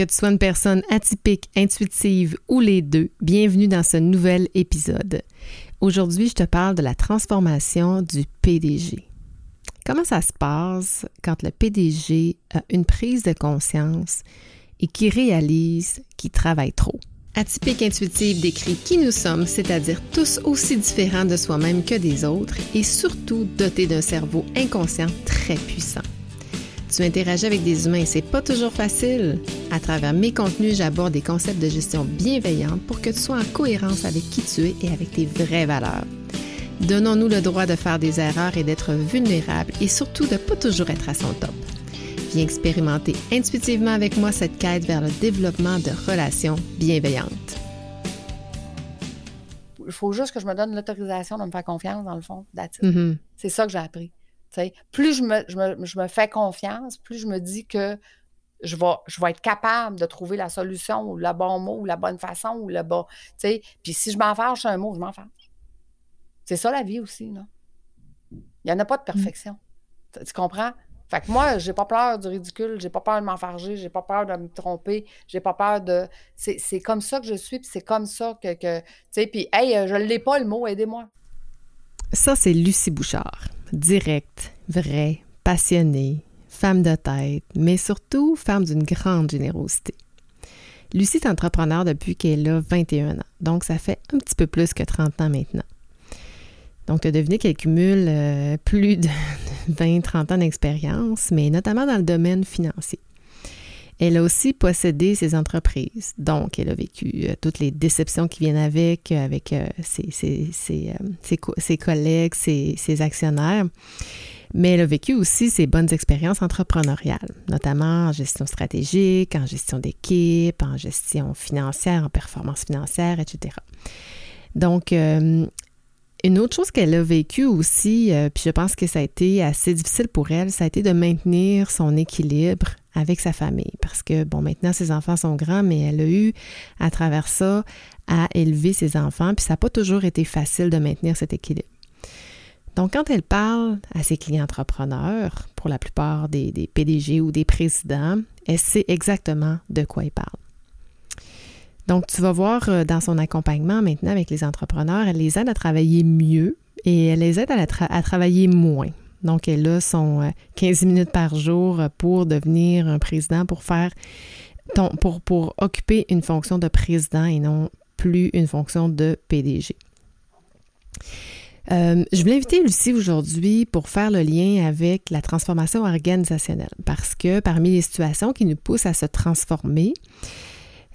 Que tu sois une personne atypique, intuitive ou les deux, bienvenue dans ce nouvel épisode. Aujourd'hui, je te parle de la transformation du PDG. Comment ça se passe quand le PDG a une prise de conscience et qui réalise qu'il travaille trop? Atypique intuitive décrit qui nous sommes, c'est-à-dire tous aussi différents de soi-même que des autres et surtout dotés d'un cerveau inconscient très puissant. Tu interagis avec des humains et c'est pas toujours facile. À travers mes contenus, j'aborde des concepts de gestion bienveillante pour que tu sois en cohérence avec qui tu es et avec tes vraies valeurs. Donnons-nous le droit de faire des erreurs et d'être vulnérables et surtout de pas toujours être à son top. Viens expérimenter intuitivement avec moi cette quête vers le développement de relations bienveillantes. Il faut juste que je me donne l'autorisation de me faire confiance, dans le fond. Mm-hmm. C'est ça que j'ai appris plus je me, fais confiance, plus je me dis que je vais, je vais être capable de trouver la solution ou le bon mot ou la bonne façon ou le bon. Puis si je m'en fâche un mot, je m'en fâche. C'est ça la vie aussi. Là. Il n'y en a pas de mmh. perfection. Tu comprends? Fait que moi, j'ai pas peur du ridicule, j'ai pas peur de m'enfarger, j'ai pas peur de me tromper, j'ai pas peur de. C'est comme ça que je suis, puis c'est comme ça que. que tu sais, puis, hey, je l'ai pas le mot, aidez-moi. Ça, c'est Lucie Bouchard directe, vraie, passionnée, femme de tête, mais surtout femme d'une grande générosité. Lucie est entrepreneur depuis qu'elle a 21 ans, donc ça fait un petit peu plus que 30 ans maintenant. Donc, tu as deviné qu'elle cumule euh, plus de 20-30 ans d'expérience, mais notamment dans le domaine financier. Elle a aussi possédé ses entreprises. Donc, elle a vécu euh, toutes les déceptions qui viennent avec, euh, avec euh, ses, collègues, ses, actionnaires. Mais elle a vécu aussi ses bonnes expériences entrepreneuriales, notamment en gestion stratégique, en gestion d'équipe, en gestion financière, en performance financière, etc. Donc, une autre chose qu'elle a vécu aussi, puis je pense que ça a été assez difficile pour elle, ça a été de maintenir son équilibre avec sa famille. Parce que, bon, maintenant, ses enfants sont grands, mais elle a eu, à travers ça, à élever ses enfants, puis ça n'a pas toujours été facile de maintenir cet équilibre. Donc, quand elle parle à ses clients entrepreneurs, pour la plupart des, PDG ou des présidents, elle sait exactement de quoi elle parle. Donc, tu vas voir euh, dans son accompagnement maintenant avec les entrepreneurs, elle les aide à travailler mieux et elle les aide à travailler moins. Donc, elle a son 15 euh, minutes par jour pour devenir un président, pour faire pour, pour occuper une fonction de président et non plus une fonction de PDG. Euh, je voulais inviter Lucie aujourd'hui pour faire le lien avec la transformation organisationnelle parce que parmi les situations qui nous poussent à se transformer,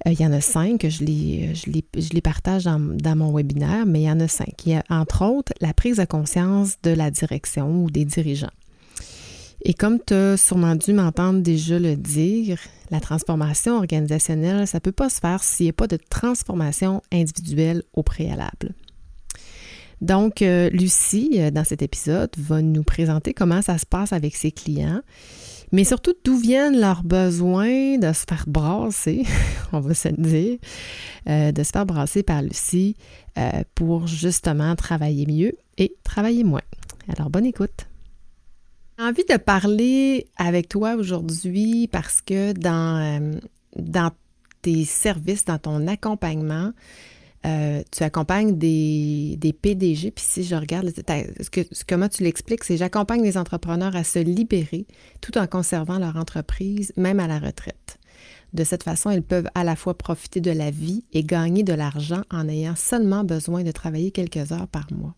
euh, il y en a cinq, je les, je partage dans, dans, mon webinaire, mais il y en a cinq. Il y a entre autres la prise de conscience de la direction ou des dirigeants. Et comme tu as sûrement dû m'entendre déjà le dire, la transformation organisationnelle, ça ne peut pas se faire s'il n'y a pas de transformation individuelle au préalable. Donc, euh, Lucie, euh, dans cet épisode, va nous présenter comment ça se passe avec ses clients mais surtout d'où viennent leurs besoins de se faire brasser, on va se le dire, euh, de se faire brasser par Lucie euh, pour justement travailler mieux et travailler moins. Alors, bonne écoute. J'ai envie de parler avec toi aujourd'hui parce que dans, euh, dans tes services, dans ton accompagnement, euh, tu accompagnes des, PDG, puis si je regarde, ce que, comment tu l'expliques, c'est j'accompagne les entrepreneurs à se libérer tout en conservant leur entreprise, même à la retraite. De cette façon, ils peuvent à la fois profiter de la vie et gagner de l'argent en ayant seulement besoin de travailler quelques heures par mois.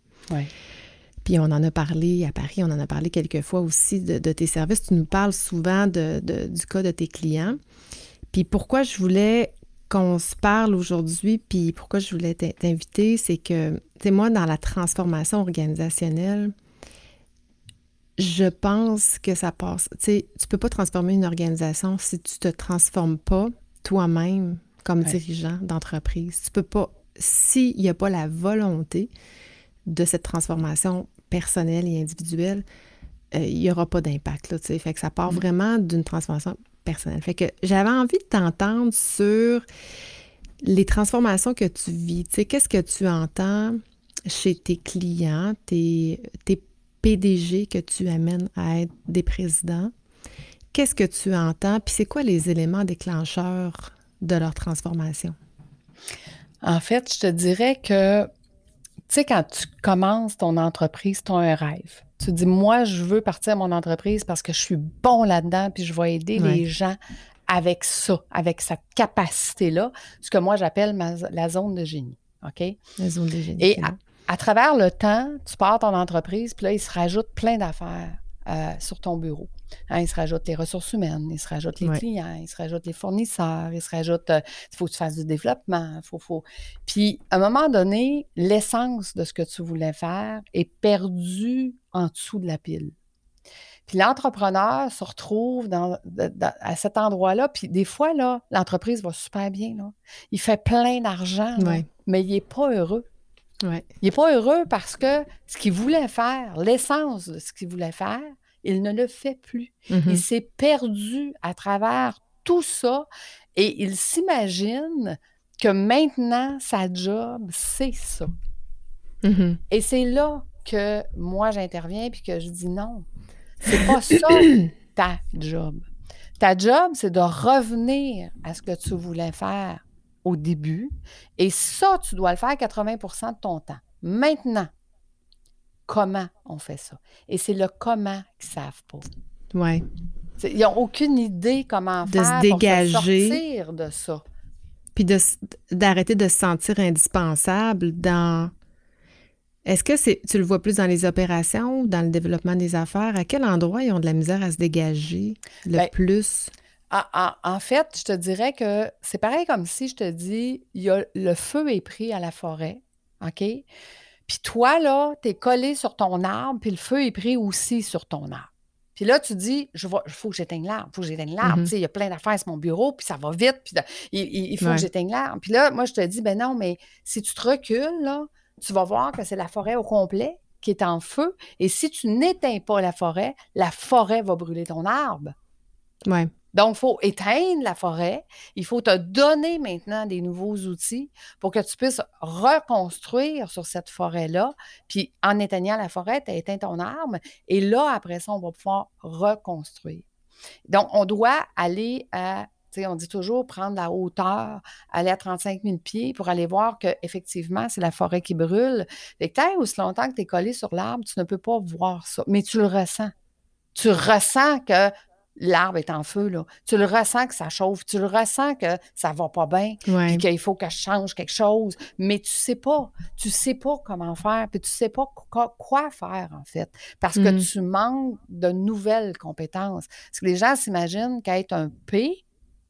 Puis on en a parlé à Paris, on en a parlé quelques fois aussi de, tes services. Tu nous parles souvent de, du cas de tes clients. Puis pourquoi je voulais qu'on se parle aujourd'hui, puis pourquoi je voulais t'inviter, c'est que, tu sais, moi, dans la transformation organisationnelle, je pense que ça passe. Tu sais, tu peux pas transformer une organisation si tu te transformes pas toi-même comme dirigeant d'entreprise. Tu peux pas, s'il n'y a pas la volonté de cette transformation personnelle et individuelle, euh, il n'y aura pas d'impact. Là, tu sais. Fait que ça part mm. vraiment d'une transformation fait que j'avais envie de t'entendre sur les transformations que tu vis. Tu qu'est-ce que tu entends chez tes clients, tes, tes PDG que tu amènes à être des présidents? Qu'est-ce que tu entends, puis c'est quoi les éléments déclencheurs de leur transformation? En fait, je te dirais que, tu sais, quand tu commences ton entreprise, tu as un rêve. Tu dis, moi, je veux partir à mon entreprise parce que je suis bon là-dedans, puis je vais aider les gens avec ça, avec cette capacité-là, ce que moi j'appelle la zone de génie. OK? La zone de génie. Et à, travers le temps, tu pars ton entreprise, puis là, il se rajoute plein d'affaires euh, sur ton bureau. Hein, il se rajoute les ressources humaines, il se rajoute les clients, il se rajoute les fournisseurs, il se rajoute, euh, il faut que tu fasses du développement, faut, faut. Puis, à un moment donné, l'essence de ce que tu voulais faire est perdue en dessous de la pile. Puis l'entrepreneur se retrouve dans, à cet endroit-là, puis des fois, là, l'entreprise va super bien. Là. Il fait plein d'argent, mais il n'est pas heureux. Il n'est pas heureux parce que ce qu'il voulait faire, l'essence de ce qu'il voulait faire, il ne le fait plus. Il mm-hmm. s'est perdu à travers tout ça et il s'imagine que maintenant, sa job, c'est ça. Mm-hmm. Et c'est là que moi, j'interviens puis que je dis non. C'est pas ça ta job. Ta job, c'est de revenir à ce que tu voulais faire au début. Et ça, tu dois le faire 80% de ton temps. Maintenant, comment on fait ça? Et c'est le comment qu'ils ne savent pas. Oui. Ils n'ont aucune idée comment de faire se dégager. pour sortir de ça. Puis d'arrêter de, se sentir indispensable dans... Est-ce que c'est, tu le vois plus dans les opérations ou dans le développement des affaires? À quel endroit ils ont de la misère à se dégager le ben, plus? En, fait, je te dirais que c'est pareil comme si je te dis, il y a, le feu est pris à la forêt, OK? Puis toi, là, tu es collé sur ton arbre, puis le feu est pris aussi sur ton arbre. Puis là, tu dis, il faut que j'éteigne l'arbre, il faut que j'éteigne l'arbre. Mm-hmm. Il y a plein d'affaires sur mon bureau, puis ça va vite, puis il, faut que j'éteigne l'arbre. Puis là, moi, je te dis, ben non, mais si tu te recules, là, tu vas voir que c'est la forêt au complet qui est en feu. Et si tu n'éteins pas la forêt, la forêt va brûler ton arbre. Ouais. Donc, il faut éteindre la forêt. Il faut te donner maintenant des nouveaux outils pour que tu puisses reconstruire sur cette forêt-là. Puis, en éteignant la forêt, tu as éteint ton arbre. Et là, après ça, on va pouvoir reconstruire. Donc, on doit aller à on dit toujours prendre la hauteur, aller à 35 000 pieds pour aller voir qu'effectivement, c'est la forêt qui brûle. Et que aussi longtemps que tu es collé sur l'arbre, tu ne peux pas voir ça, mais tu le ressens. Tu ressens que l'arbre est en feu, là. Tu le ressens que ça chauffe, tu le ressens que ça va pas bien, puis qu'il faut que je change quelque chose, mais tu sais pas, tu sais pas comment faire, puis tu sais pas quoi, faire, en fait, parce que mm. tu manques de nouvelles compétences. Parce que les gens s'imaginent qu'être un P,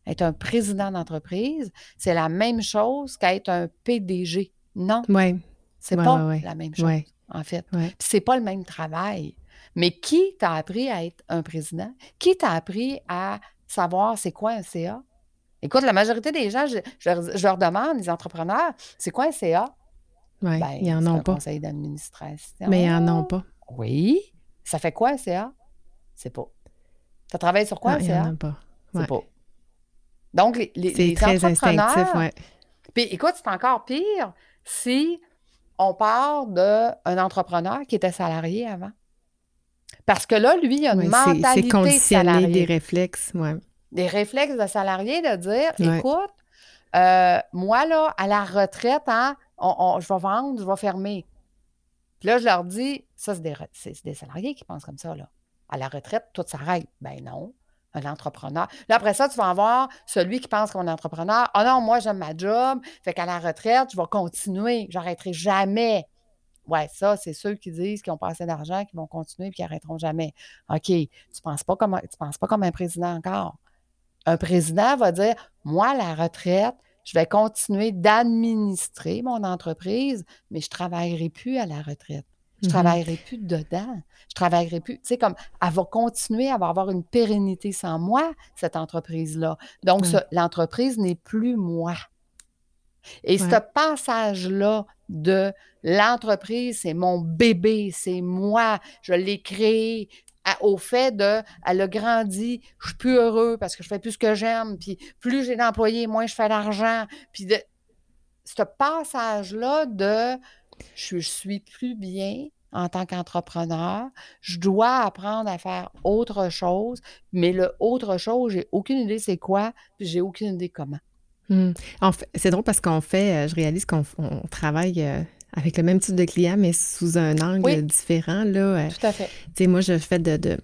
être un président d'entreprise, c'est la même chose qu'être un PDG. Non. Ouais. C'est pas la même chose, en fait. Puis c'est pas le même travail. Mais qui t'a appris à être un président? Qui t'a appris à savoir c'est quoi un CA? Écoute, la majorité des gens, je, leur demande, les entrepreneurs, c'est quoi un CA? Oui, ben, ils en ont un pas. conseil d'administration. Mais ils en ont pas. Oui. Ça fait quoi un CA? C'est pas. Tu travailles sur quoi un CA? Ils en ont pas. C'est pas. Donc, les, les, c'est très instinctif, ouais. Puis écoute, c'est encore pire si on part d'un entrepreneur qui était salarié avant. Parce que là, lui, il a une mentalité C'est conditionné des réflexes, ouais. Des réflexes de salarié de dire, écoute, euh, moi, là, à la retraite, hein, je vais vendre, je vais fermer. Puis là, je leur dis, ça, c'est des, des, salariés qui pensent comme ça, là. À la retraite, tout s'arrête. Ben non, un entrepreneur. Là, après ça, tu vas avoir celui qui pense qu'on est entrepreneur. Ah oh non, moi, j'aime ma job, fait qu'à la retraite, je vais continuer, j'arrêterai jamais. Ouais, ça, c'est ceux qui disent qu'ils ont pas assez d'argent, qui vont continuer et qui n'arrêteront jamais. OK, tu ne penses, pas comme, tu penses pas comme un président encore. Un président va dire Moi, la retraite, je vais continuer d'administrer mon entreprise, mais je ne travaillerai plus à la retraite. Je ne mm-hmm. travaillerai plus dedans. Je travaillerai plus. Tu sais, comme elle va continuer à avoir une pérennité sans moi, cette entreprise-là. Donc, l'entreprise n'est plus moi. Et ce passage-là de l'entreprise, c'est mon bébé, c'est moi, je l'ai créé, au fait de, elle a grandi, je suis plus heureux parce que je fais plus ce que j'aime, puis plus j'ai d'employés, moins je fais d'argent, puis de ce passage-là de je, suis plus bien en tant qu'entrepreneur. Je dois apprendre à faire autre chose, mais le autre chose, j'ai aucune idée c'est quoi, puis j'ai aucune idée comment. Hmm. En fait, c'est drôle parce qu'on fait, euh, je réalise qu'on travaille euh, avec le même type de client, mais sous un angle différent. Là, euh, Tout à fait. Tu sais, moi, je fais de,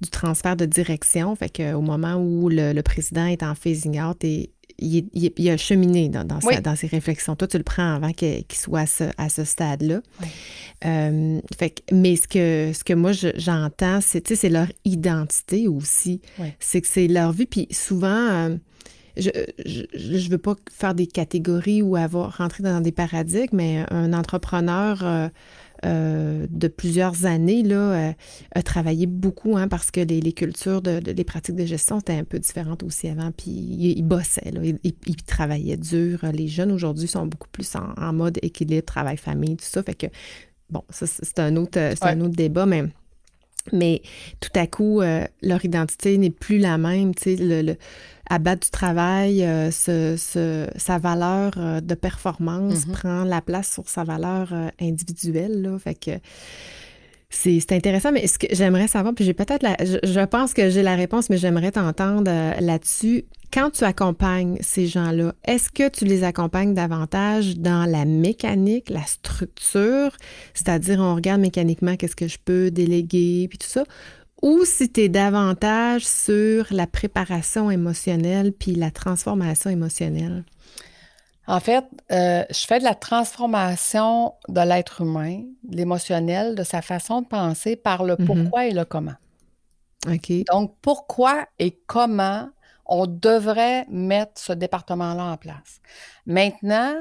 du transfert de direction. Fait qu'au moment où le, président est en phasing out et il, a cheminé dans, dans, ses réflexions. Toi, tu le prends avant qu'il soit à ce, stade-là. fait mais ce que, ce que moi, j'entends, c'est, c'est leur identité aussi. C'est que c'est leur vie. Puis souvent, je ne veux pas faire des catégories ou avoir rentré dans des paradigmes, mais un entrepreneur euh, euh, de plusieurs années là, euh, a travaillé beaucoup hein, parce que les, cultures, de, les pratiques de gestion étaient un peu différentes aussi avant. Puis il, bossait, là, il, travaillait dur. Les jeunes aujourd'hui sont beaucoup plus en, mode équilibre, travail-famille, tout ça. Fait que, bon, ça, c'est un, autre, un autre débat, mais mais tout à coup, leur identité n'est plus la même. Le, abattre du travail, euh, sa valeur euh, de performance mm-hmm. prend la place sur sa valeur euh, individuelle. Là, fait que c'est intéressant, mais ce que j'aimerais savoir, puis j'ai peut-être la, je, pense que j'ai la réponse, mais j'aimerais t'entendre là-dessus. Quand tu accompagnes ces gens-là, est-ce que tu les accompagnes davantage dans la mécanique, la structure, c'est-à-dire on regarde mécaniquement qu'est-ce que je peux déléguer, puis tout ça, ou si tu es davantage sur la préparation émotionnelle puis la transformation émotionnelle? En fait, euh, je fais de la transformation de l'être humain, de l'émotionnel, de sa façon de penser par le mhm. pourquoi et le comment. OK. Donc, pourquoi et comment on devrait mettre ce département-là en place? Maintenant,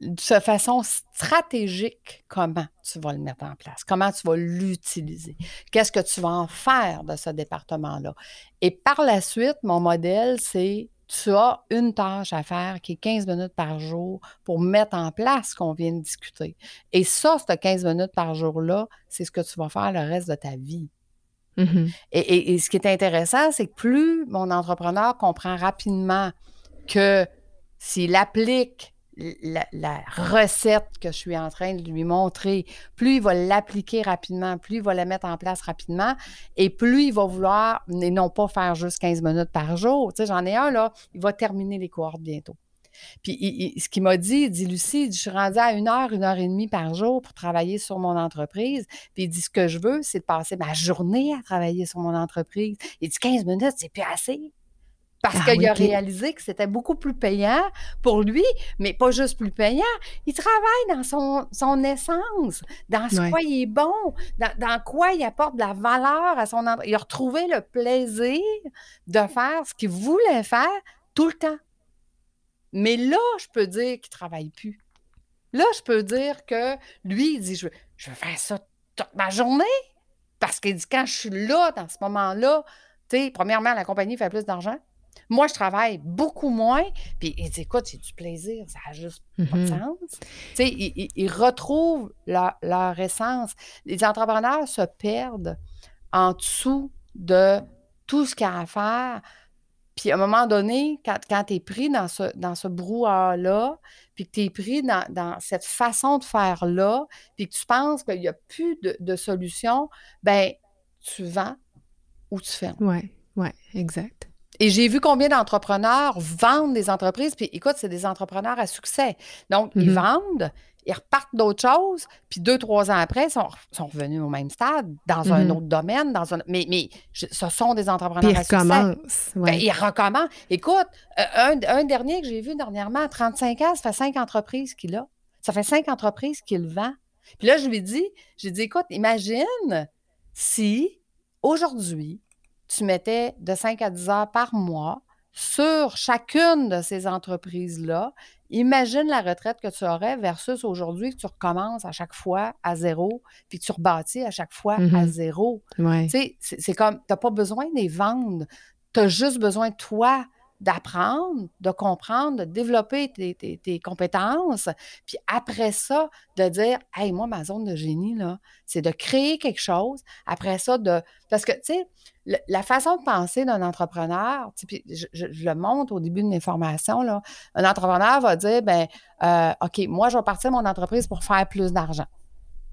de façon stratégique, comment tu vas le mettre en place, comment tu vas l'utiliser, qu'est-ce que tu vas en faire de ce département-là. Et par la suite, mon modèle, c'est tu as une tâche à faire qui est 15 minutes par jour pour mettre en place ce qu'on vient de discuter. Et ça, ce 15 minutes par jour-là, c'est ce que tu vas faire le reste de ta vie. Mm-hmm. et, et, ce qui est intéressant, c'est que plus mon entrepreneur comprend rapidement que s'il applique la, recette que je suis en train de lui montrer, plus il va l'appliquer rapidement, plus il va la mettre en place rapidement, et plus il va vouloir, et non pas faire juste 15 minutes par jour. Tu sais, j'en ai un, là, il va terminer les cohortes bientôt. Puis ce qu'il m'a dit, il dit Lucie, je suis rendue à une heure, une heure et demie par jour pour travailler sur mon entreprise. Puis il dit ce que je veux, c'est de passer ma journée à travailler sur mon entreprise. Il dit 15 minutes, c'est plus assez parce ah qu'il a réalisé que c'était beaucoup plus payant pour lui, mais pas juste plus payant. Il travaille dans son, son essence, dans ce quoi il est bon, dans, quoi il apporte de la valeur à son entreprise. Il a retrouvé le plaisir de faire ce qu'il voulait faire tout le temps. Mais là, je peux dire qu'il ne travaille plus. Là, je peux dire que lui, il dit Je veux, je veux faire ça toute ma journée. Parce qu'il dit Quand je suis là, dans ce moment-là, tu sais, premièrement, la compagnie fait plus d'argent. Moi, je travaille beaucoup moins. Puis il dit, écoute, c'est du plaisir, ça n'a juste pas de mm-hmm. sens. Tu sais, ils, retrouvent leur, essence. Les entrepreneurs se perdent en dessous de tout ce qu'il y a à faire. Puis à un moment donné, quand, tu es pris dans ce, dans ce brouhaha-là, puis que tu es pris dans, cette façon de faire-là, puis que tu penses qu'il n'y a plus de, de solution, ben tu vends ou tu fermes. Oui, oui, exact. Et j'ai vu combien d'entrepreneurs vendent des entreprises, puis écoute, c'est des entrepreneurs à succès. Donc, ils mhm. vendent, ils repartent d'autres choses, puis deux, trois ans après, ils sont, sont revenus au même stade, dans un mhm. autre domaine, dans un, mais, mais ce sont des entrepreneurs à succès. Ben, ils recommencent. Écoute, euh, un, dernier que j'ai vu dernièrement, 35 ans, ça fait cinq entreprises qu'il a. Ça fait cinq entreprises qu'il vend. Puis là, je lui dis, j'ai dit, écoute, imagine si aujourd'hui, tu mettais de 5 à 10 heures par mois sur chacune de ces entreprises-là, imagine la retraite que tu aurais versus aujourd'hui que tu recommences à chaque fois à zéro, puis que tu rebâtis à chaque fois à mm-hmm. zéro. Tu sais, c'est comme, tu n'as pas besoin de les vendre, tu as juste besoin, toi, d'apprendre, de comprendre, de développer tes, compétences, puis après ça, de dire, hey, moi, ma zone de génie, là, c'est de créer quelque chose. Après ça, de. Parce que, tu sais, la façon de penser d'un entrepreneur, puis je, le montre au début de mes formations, là, un entrepreneur va dire, ben, euh, OK, moi, je vais partir mon entreprise pour faire plus d'argent.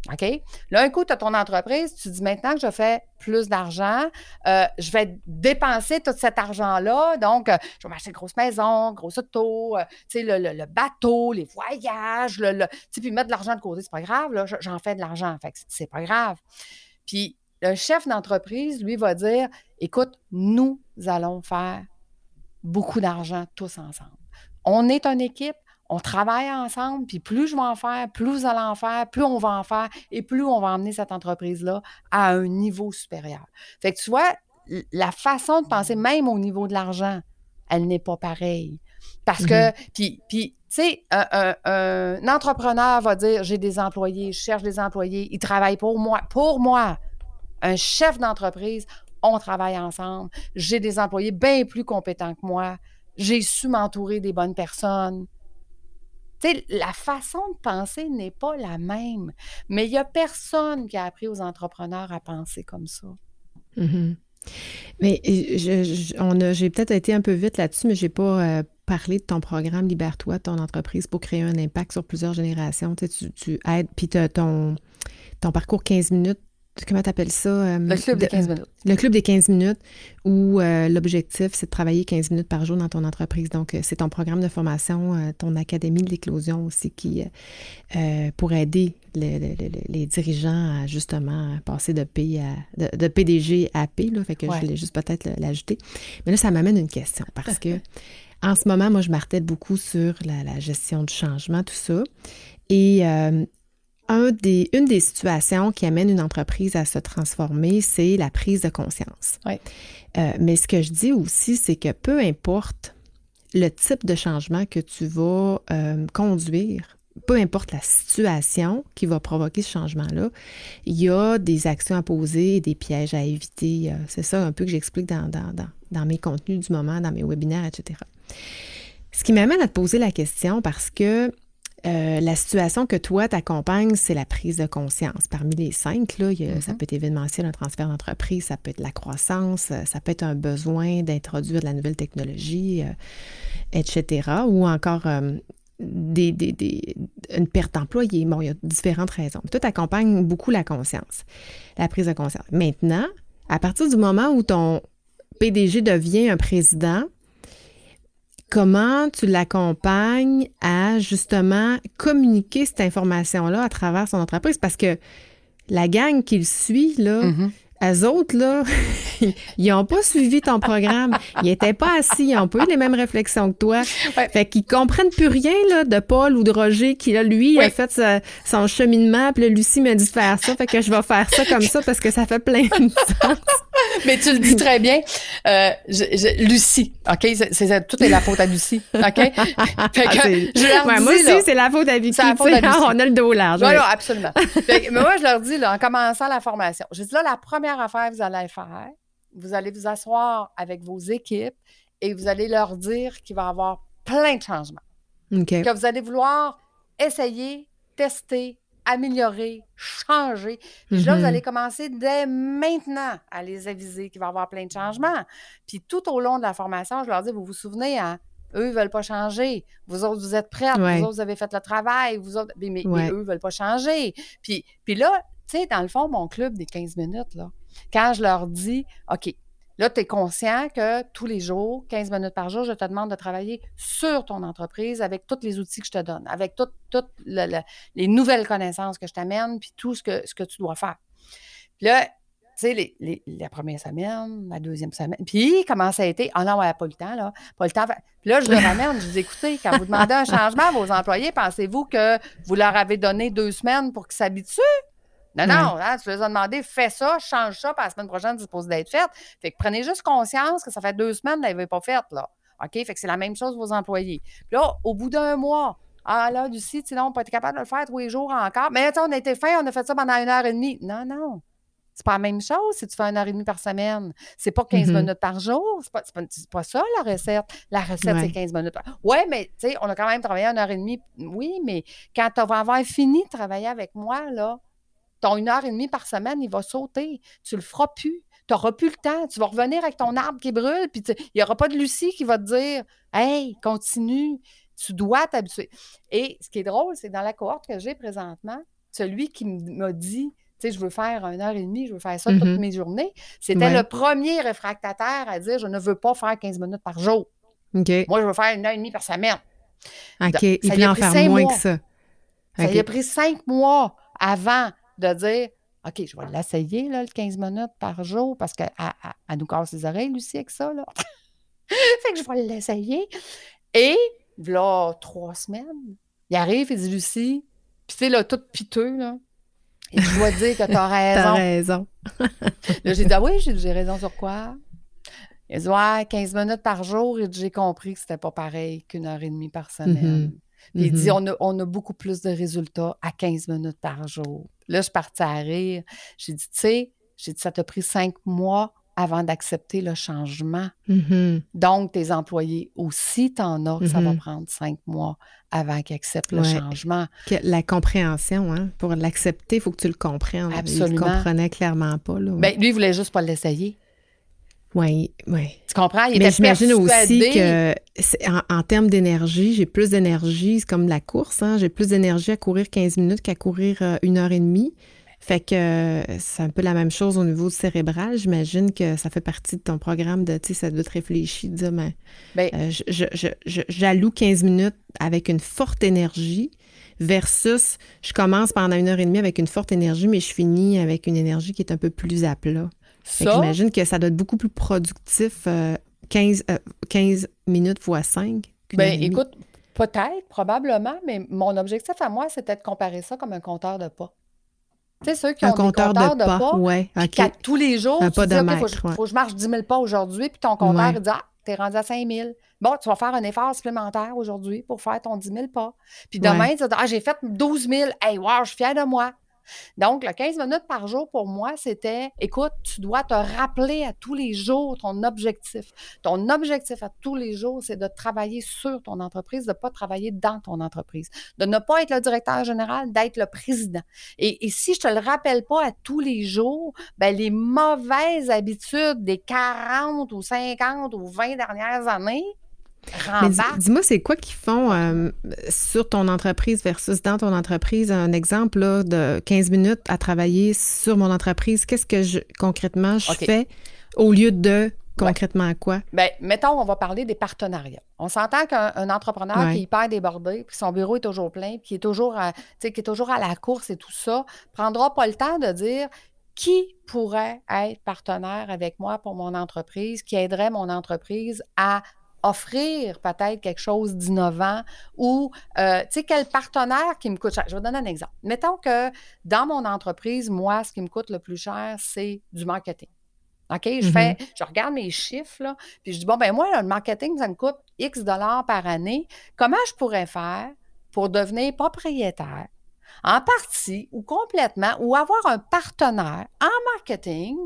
OK? Là, un coup, tu as ton entreprise, tu dis maintenant que je fais plus d'argent, euh, je vais dépenser tout cet argent-là. Donc, euh, je vais m'acheter une grosse maison, grosse auto, euh, tu sais, le, bateau, les voyages, le, puis mettre de l'argent de côté, c'est pas grave, là, j'en fais de l'argent, fait c'est pas grave. Puis, le chef d'entreprise, lui, va dire, écoute, nous allons faire beaucoup d'argent tous ensemble. On est une équipe, on travaille ensemble, puis plus je vais en faire, plus vous allez en faire, plus on va en faire, et plus on va emmener cette entreprise-là à un niveau supérieur. Fait que tu vois, la façon de penser, même au niveau de l'argent, elle n'est pas pareille. Parce que, mm-hmm. puis, puis tu sais, un, entrepreneur va dire, j'ai des employés, je cherche des employés, ils travaillent pour moi. Pour moi, un chef d'entreprise, on travaille ensemble. J'ai des employés bien plus compétents que moi. J'ai su m'entourer des bonnes personnes la façon de penser n'est pas la même. Mais il n'y a personne qui a appris aux entrepreneurs à penser comme ça. Mm-hmm. Mais j'ai peut-être été un peu vite là-dessus, mais je n'ai pas euh, parlé de ton programme Libère-toi, ton entreprise pour créer un impact sur plusieurs générations. Tu, aides, puis ton, ton parcours 15 minutes comment tu appelles ça? Euh, le club des 15 minutes. Le club des 15 minutes où euh, l'objectif, c'est de travailler 15 minutes par jour dans ton entreprise. Donc, euh, c'est ton programme de formation, ton académie de l'éclosion aussi qui, pour aider les dirigeants à justement passer de, P à, de, PDG à P. Là, fait que je voulais juste peut-être l'ajouter. Mais là, ça m'amène une question parce que en ce moment, moi, je martèle beaucoup sur la, la gestion du changement, tout ça. Et des, une des situations qui amène une entreprise à se transformer, c'est la prise de conscience. Euh, mais ce que je dis aussi, c'est que peu importe le type de changement que tu vas euh, conduire, peu importe la situation qui va provoquer ce changement-là, il y a des actions à poser et des pièges à éviter. C'est ça un peu que j'explique dans, dans, dans, mes contenus du moment, dans mes webinaires, etc. Ce qui m'amène à te poser la question parce que euh, la situation que toi t'accompagnes, c'est la prise de conscience. Parmi les cinq, là, ça peut être événementiel, un transfert d'entreprise, ça peut être la croissance, euh, ça peut être un besoin d'introduire de la nouvelle technologie, euh, etc. Ou encore des, une perte d'employé. Bon, il y a différentes raisons. Toi, t'accompagnes beaucoup la conscience, la prise de conscience. Maintenant, à partir du moment où ton PDG devient un président, comment tu l'accompagnes à justement communiquer cette information-là à travers son entreprise? Parce que la gang qu'il suit, là, mm-hmm. Eux autres, là, ils n'ont pas suivi ton programme. Ils n'étaient pas assis. Ils n'ont pas eu les mêmes réflexions que toi. Fait qu'ils comprennent plus rien là, de Paul ou de Roger qui, là, lui, a fait son cheminement. Puis là, Lucie m'a dit de faire ça. Fait que je vais faire ça comme ça parce que ça fait plein de sens. Mais tu le dis très bien. Euh, Lucie, OK? C'est, tout est la faute à Lucie, OK? Fait que, ah, je leur dis, moi aussi, c'est la faute à Vicky. La faute à Lucie. on a le dos large. Oui, absolument. mais moi, je leur dis, là, en commençant la formation, je dis là, la première affaire que vous allez faire, vous allez vous asseoir avec vos équipes et vous allez leur dire qu'il va y avoir plein de changements. Que vous allez vouloir essayer, tester, améliorer, changer. Puis là, vous mm-hmm. allez commencer dès maintenant à les aviser qu'il va y avoir plein de changements. Puis tout au long de la formation, je leur dis, vous vous souvenez, hein, eux, ils ne veulent pas changer. Vous autres, vous êtes prêts. Vous autres, vous avez fait le travail. Vous autres, mais, eux ne veulent pas changer. Puis, puis là, tu sais, dans le fond, mon club des 15 minutes, là, quand je leur dis, OK, là, tu es conscient que tous les jours, 15 minutes par jour, je te demande de travailler sur ton entreprise avec tous les outils que je te donne, avec toutes les nouvelles connaissances que je t'amène, puis tout ce que, ce que tu dois faire. là, tu sais, les, la première semaine, la deuxième semaine. Puis, comment ça a été? Ah non, ouais, pas le temps, là. Pas le temps. Puis là, je le ramène, je dis, écoutez, quand vous demandez un changement à vos employés, pensez-vous que vous leur avez donné deux semaines pour qu'ils s'habituent? Non, non, hein, tu leur as demandé, fais ça, change ça, puis la semaine prochaine, c'est supposé d'être fait. Fait que prenez juste conscience que ça fait deux semaines, qu'elle n'avait pas fait, là. OK? Fait que c'est la même chose vos employés. Puis là, au bout d'un mois, ah là, Lucie, sinon, on peut être capable de le faire tous les jours encore. Mais on a été fin, on a fait ça pendant une heure et demie. Non, non. C'est pas la même chose si tu fais une heure et demie par semaine. C'est pas 15 mm-hmm. minutes par jour. C'est pas, pas, ça la recette. La recette, c'est 15 minutes par Oui, mais tu sais, on a quand même travaillé une heure et demie. Oui, mais quand tu vas avoir fini de travailler avec moi, là, ton une heure et demie par semaine, il va sauter. Tu le feras plus. Tu n'auras plus le temps. Tu vas revenir avec ton arbre qui brûle, puis il n'y aura pas de Lucie qui va te dire Hey, continue, tu dois t'habituer. Et ce qui est drôle, c'est que dans la cohorte que j'ai présentement, celui qui m'a dit, tu sais, je veux faire une heure et demie, je veux faire ça toutes Mhm. mes journées, c'était Ouais. le premier réfractataire à dire, je ne veux pas faire 15 minutes par jour. Moi, je veux faire une heure et demie par semaine. OK. ça Il voulait en faire moins mois. que ça. Ça OK. lui a pris cinq mois avant de dire OK, je vais l'essayer, le 15 minutes par jour, parce qu'elle elle- elle nous casse les oreilles, Lucie, avec ça. Là. fait que je vais l'essayer. Et, là, trois semaines, il arrive, il dit Lucie, puis tu sais, là, tout piteux, là. Et je dois dire que tu as T'as raison. raison. Là, j'ai dit, ah oui, j'ai j'ai raison sur quoi? Il dit, ouais, 15 minutes par jour. Et j'ai compris que c'était pas pareil qu'une heure et demie par semaine. Mhm. Puis il dit, Mhm. on a, on a beaucoup plus de résultats à 15 minutes par jour. Là, je suis partie à rire. J'ai dit, tu sais, j'ai dit, ça t'a pris cinq mois avant d'accepter le changement. Mhm. Donc, tes employés aussi, t'en as que ça va Mhm. prendre cinq mois avant qu'ils acceptent le Ouais. changement. Que la compréhension, hein, pour l'accepter, il faut que tu le comprennes. Il Absolument. ne comprenait clairement pas. Là. Ben, lui, il voulait juste pas l'essayer. Oui, oui. Tu comprends? Il Mais j'imagine aussi que c'est- en, en termes d'énergie, j'ai plus d'énergie, c'est comme la course, hein, j'ai plus d'énergie à courir 15 minutes qu'à courir euh, une heure et demie. Fait que euh, c'est un peu la même chose au niveau cérébral. J'imagine que ça fait partie de ton programme de, tu sais, ça doit te réfléchir, de dire, ben, Ben, euh, je- je- je- je- j'alloue 15 minutes avec une forte énergie versus je commence pendant une heure et demie avec une forte énergie, mais je finis avec une énergie qui est un peu plus à plat. Ça, j'imagine que ça doit être beaucoup plus productif, euh, 15, euh, 15 minutes fois 5. Ben, écoute, peut-être, probablement, mais mon objectif à moi, c'était de comparer ça comme un compteur de pas. Tu sais, ceux qui un ont des compteur compteurs de pas, ouais, puis OK. qu'à tous les jours, Un tu dis, pas de OK, faut, mètre, que- ouais. faut que je marche 10 000 pas aujourd'hui, puis ton compteur, Ouais. il dit, ah, t'es rendu à 5 000. Bon, tu vas faire un effort supplémentaire aujourd'hui pour faire ton 10 000 pas. Puis demain, Ouais. tu vas dire, ah, j'ai fait 12 000. Hey, wow, je suis fière de moi. Donc, le 15 minutes par jour, pour moi, c'était, écoute, tu dois te rappeler à tous les jours ton objectif. Ton objectif à tous les jours, c'est de travailler sur ton entreprise, de ne pas travailler dans ton entreprise, de ne pas être le directeur général, d'être le président. Et, si je ne te le rappelle pas à tous les jours, ben, les mauvaises habitudes des 40 ou 50 ou 20 dernières années. Dis-moi, c'est quoi qu'ils font euh, sur ton entreprise versus dans ton entreprise? Un exemple là, de 15 minutes à travailler sur mon entreprise. Qu'est-ce que je, concrètement je fais au lieu de concrètement quoi? Bien, mettons, on va parler des partenariats. On s'entend qu'un un entrepreneur Ouais. qui est hyper débordé, puis son bureau est toujours plein, puis qui est toujours à, qui est toujours à la course et tout ça, prendra pas le temps de dire qui pourrait être partenaire avec moi pour mon entreprise, qui aiderait mon entreprise à offrir peut-être quelque chose d'innovant ou, euh, tu sais, quel partenaire qui me coûte cher? Je vais donner un exemple. Mettons que dans mon entreprise, moi, ce qui me coûte le plus cher, c'est du marketing. OK? Je Mhm. fais, je regarde mes chiffres, là, puis je dis, bon, ben moi, là, le marketing, ça me coûte X dollars par année. Comment je pourrais faire pour devenir propriétaire en partie ou complètement ou avoir un partenaire en marketing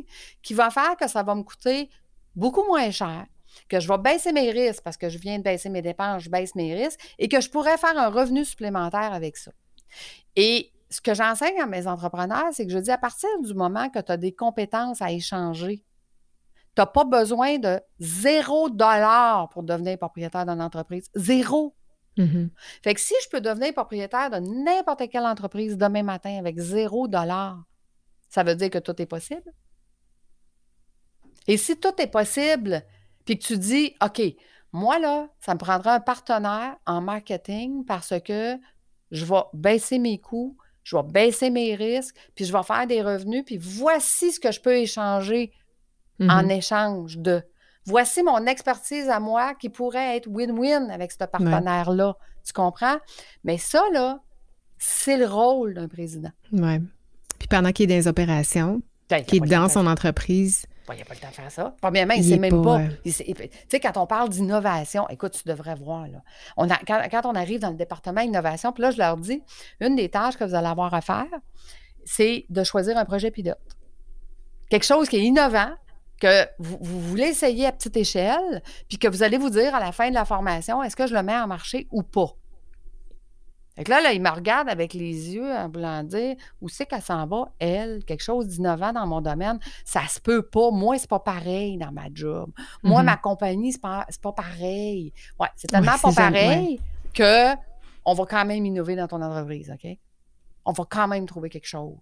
qui va faire que ça va me coûter beaucoup moins cher, que je vais baisser mes risques parce que je viens de baisser mes dépenses, je baisse mes risques et que je pourrais faire un revenu supplémentaire avec ça. Et ce que j'enseigne à mes entrepreneurs, c'est que je dis à partir du moment que tu as des compétences à échanger, tu n'as pas besoin de zéro dollar pour devenir propriétaire d'une entreprise. Zéro. Mhm. Fait que si je peux devenir propriétaire de n'importe quelle entreprise demain matin avec zéro dollar, ça veut dire que tout est possible. Et si tout est possible, puis que tu dis, OK, moi, là, ça me prendra un partenaire en marketing parce que je vais baisser mes coûts, je vais baisser mes risques, puis je vais faire des revenus, puis voici ce que je peux échanger en Mhm. échange de. Voici mon expertise à moi qui pourrait être win-win avec ce partenaire-là. Tu comprends? Mais ça, là, c'est le rôle d'un président. Ouais. Puis pendant qu'il est dans les opérations, il qu'il est dans son entreprise, Il n'y a pas le temps de faire ça. Premièrement, il Il ne sait même pas, fait- Tu sais, quand on parle d'innovation, écoute, tu devrais voir, là. On a, quand, quand on arrive dans le département innovation, puis là, je leur dis, une des tâches que vous allez avoir à faire, c'est de choisir un projet pilote. Quelque chose qui est innovant, que vous, vous voulez essayer à petite échelle, puis que vous allez vous dire à la fin de la formation, est-ce que je le mets en marché ou pas? Fait que là, là, il me regarde avec les yeux en voulant dire où c'est qu'elle s'en va, elle, quelque chose d'innovant dans mon domaine. Ça se peut pas. Moi, c'est pas pareil dans ma job. Moi, Mhm. ma compagnie, c'est pas, c'est pas pareil. Ouais, c'est tellement Ouais, pas pareil que on va quand même innover dans ton entreprise, OK? on va quand même trouver quelque chose.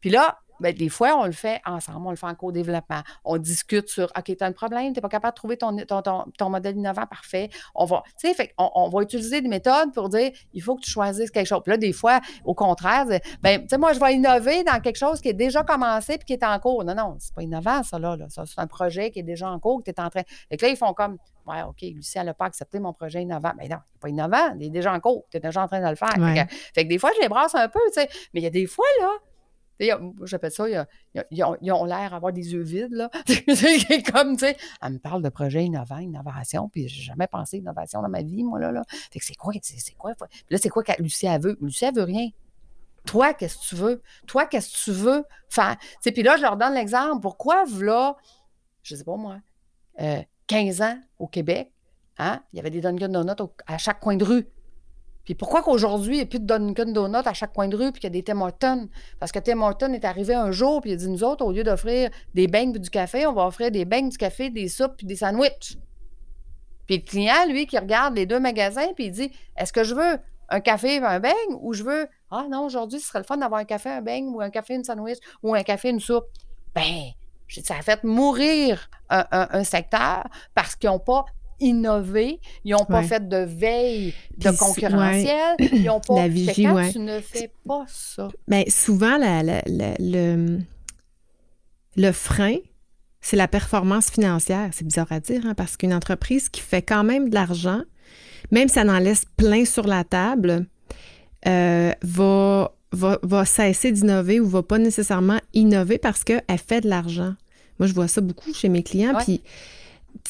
Puis là, ben, des fois, on le fait ensemble, on le fait en co-développement. On discute sur OK, tu as un problème, tu n'es pas capable de trouver ton, ton, modèle innovant parfait. On va, fait, on, va utiliser des méthodes pour dire il faut que tu choisisses quelque chose. Puis là, des fois, au contraire, ben, moi, je vais innover dans quelque chose qui est déjà commencé et qui est en cours. Non, non, c'est pas innovant, ça, là. Ça, c'est un projet qui est déjà en cours, que tu es en train. Et là, ils font comme Ouais, OK, Lucie, elle n'a pas accepté mon projet innovant. Mais non, il n'est pas innovant, il est déjà en cours, tu es déjà en train de le faire. Fait, que, des fois, je les brasse un peu, tu sais. Mais il y a des fois, là, J'appelle ça, ils ont l'air d'avoir des yeux vides, là. comme, tu sais, elle me parle de projet innovant, innovation, puis j'ai jamais pensé innovation dans ma vie, moi, là. là. Fait que c'est quoi, c'est quoi? là, c'est quoi que Lucie, veut? Lucie, veut rien. Toi, qu'est-ce que tu veux? Toi, qu'est-ce que tu veux faire? Puis là, je leur donne l'exemple. Pourquoi, là, je sais pas moi, 15 euh, ans au Québec, hein, il y avait des Dunkin' Donuts à chaque coin de rue. Puis pourquoi qu'aujourd'hui, il n'y a plus de Dunkin' Donuts à chaque coin de rue, puis qu'il y a des Tim? Parce que Tim Hortons est arrivé un jour, puis il a dit, nous autres, au lieu d'offrir des beignes et du café, on va offrir des beignes, du café, des soupes, puis des sandwichs. Puis le client, lui, qui regarde les deux magasins, puis il dit, est-ce que je veux un café et un beigne, ou je veux, ah non, aujourd'hui, ce serait le fun d'avoir un café, un beigne, ou un café, une sandwich, ou un café, une soupe. Ben, ça a fait mourir un secteur parce qu'ils n'ont pas innover, ils n'ont pas fait de veille de concurrentiel, ils n'ont pas... La vigie, quand tu ne fais pas ça... Bien, souvent, le, le frein, c'est la performance financière. C'est bizarre à dire, hein, parce qu'une entreprise qui fait quand même de l'argent, même si elle en laisse plein sur la table, euh, va, va, cesser d'innover ou va pas nécessairement innover parce qu'elle fait de l'argent. Moi, je vois ça beaucoup chez mes clients. Puis